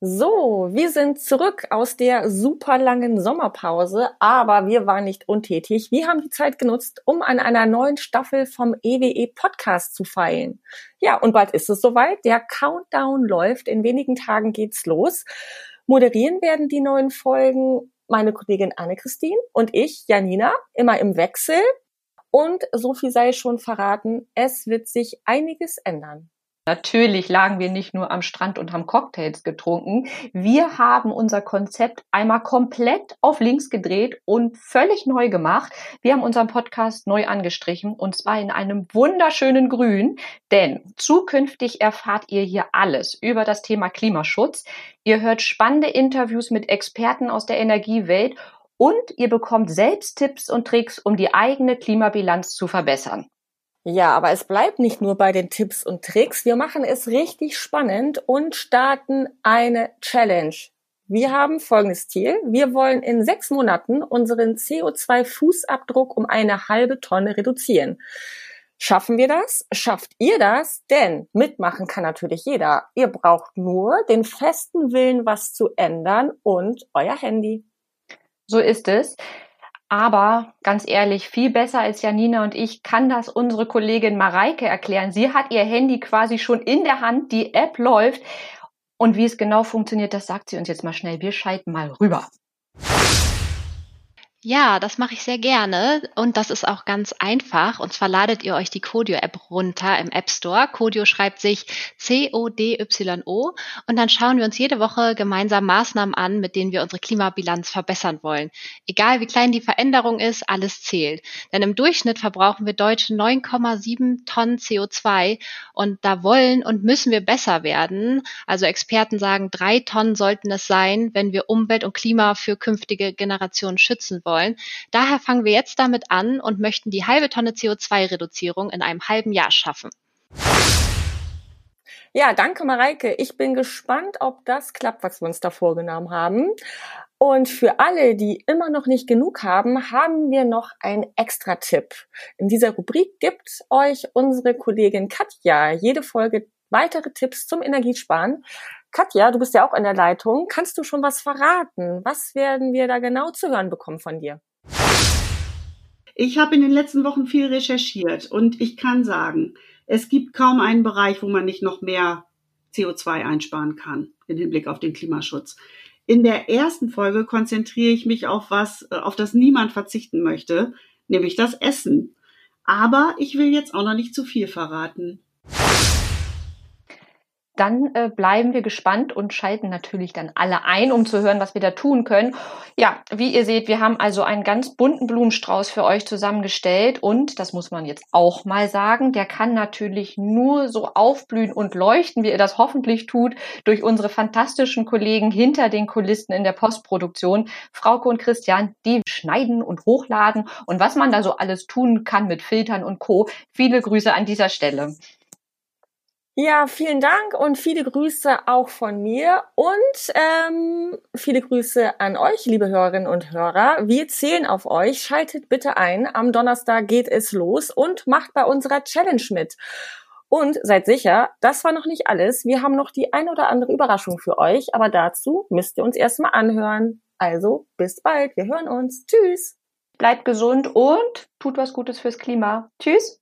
wir sind zurück aus der super langen Sommerpause, aber wir waren nicht untätig. Wir haben die Zeit genutzt, um an einer neuen Staffel vom EWE Podcast zu feilen. Ja, und bald ist es soweit. Der Countdown läuft. In wenigen Tagen geht's los. Moderieren werden die neuen Folgen meine Kollegin Anne-Christine und ich, Janina, immer im Wechsel. Und so viel sei schon verraten, es wird sich einiges ändern. Natürlich lagen wir nicht nur am Strand und haben Cocktails getrunken. Wir haben unser Konzept einmal komplett auf links gedreht und völlig neu gemacht. Wir haben unseren Podcast neu angestrichen und zwar in einem wunderschönen Grün, denn zukünftig erfahrt ihr hier alles über das Thema Klimaschutz. Ihr hört spannende Interviews mit Experten aus der Energiewelt und ihr bekommt selbst Tipps und Tricks, um die eigene Klimabilanz zu verbessern. Ja, aber es bleibt nicht nur bei den Tipps und Tricks. Wir machen es richtig spannend und starten eine Challenge. Wir haben folgendes Ziel. Wir wollen in sechs Monaten unseren CO2-Fußabdruck um eine halbe Tonne reduzieren. Schaffen wir das? Schafft ihr das? Denn mitmachen kann natürlich jeder. Ihr braucht nur den festen Willen, was zu ändern und euer Handy. So ist es. Aber ganz ehrlich, viel besser als Janina und ich kann das unsere Kollegin Mareike erklären. Sie hat ihr Handy quasi schon in der Hand, die App läuft. Und wie es genau funktioniert, das sagt sie uns jetzt mal schnell. Wir schalten mal rüber. Ja, das mache ich sehr gerne und das ist auch ganz einfach. Und zwar ladet ihr euch die Codio-App runter im App Store. Codio schreibt sich C-O-D-Y-O und dann schauen wir uns jede Woche gemeinsam Maßnahmen an, mit denen wir unsere Klimabilanz verbessern wollen. Egal wie klein die Veränderung ist, alles zählt. Denn im Durchschnitt verbrauchen wir Deutsche 9,7 Tonnen CO2 und da wollen und müssen wir besser werden. Also Experten sagen, drei Tonnen sollten es sein, wenn wir Umwelt und Klima für künftige Generationen schützen wollen wollen. Daher fangen wir jetzt damit an und möchten die halbe Tonne CO2-Reduzierung in einem halben Jahr schaffen. Ja, danke Mareike. Ich bin gespannt, ob das klappt, was wir uns da vorgenommen haben. Und für alle, die immer noch nicht genug haben, haben wir noch einen Extra-Tipp. In dieser Rubrik gibt euch unsere Kollegin Katja jede Folge weitere Tipps zum Energiesparen. Katja, du bist ja auch in der Leitung. Kannst du schon was verraten? Was werden wir da genau zu hören bekommen von dir? Ich habe in den letzten Wochen viel recherchiert und ich kann sagen, es gibt kaum einen Bereich, wo man nicht noch mehr CO2 einsparen kann im Hinblick auf den Klimaschutz. In der ersten Folge konzentriere ich mich auf was, äh, auf das niemand verzichten möchte, nämlich das Essen. Aber ich will jetzt auch noch nicht zu viel verraten dann äh, bleiben wir gespannt und schalten natürlich dann alle ein, um zu hören, was wir da tun können. Ja, wie ihr seht, wir haben also einen ganz bunten Blumenstrauß für euch zusammengestellt und, das muss man jetzt auch mal sagen, der kann natürlich nur so aufblühen und leuchten, wie ihr das hoffentlich tut, durch unsere fantastischen Kollegen hinter den Kulissen in der Postproduktion, Frauke und Christian, die schneiden und hochladen und was man da so alles tun kann mit Filtern und Co. Viele Grüße an dieser Stelle. Ja, vielen Dank und viele Grüße auch von mir und ähm, viele Grüße an euch, liebe Hörerinnen und Hörer. Wir zählen auf euch. Schaltet bitte ein. Am Donnerstag geht es los und macht bei unserer Challenge mit. Und seid sicher, das war noch nicht alles. Wir haben noch die ein oder andere Überraschung für euch, aber dazu müsst ihr uns erstmal anhören. Also bis bald. Wir hören uns. Tschüss. Bleibt gesund und tut was Gutes fürs Klima. Tschüss.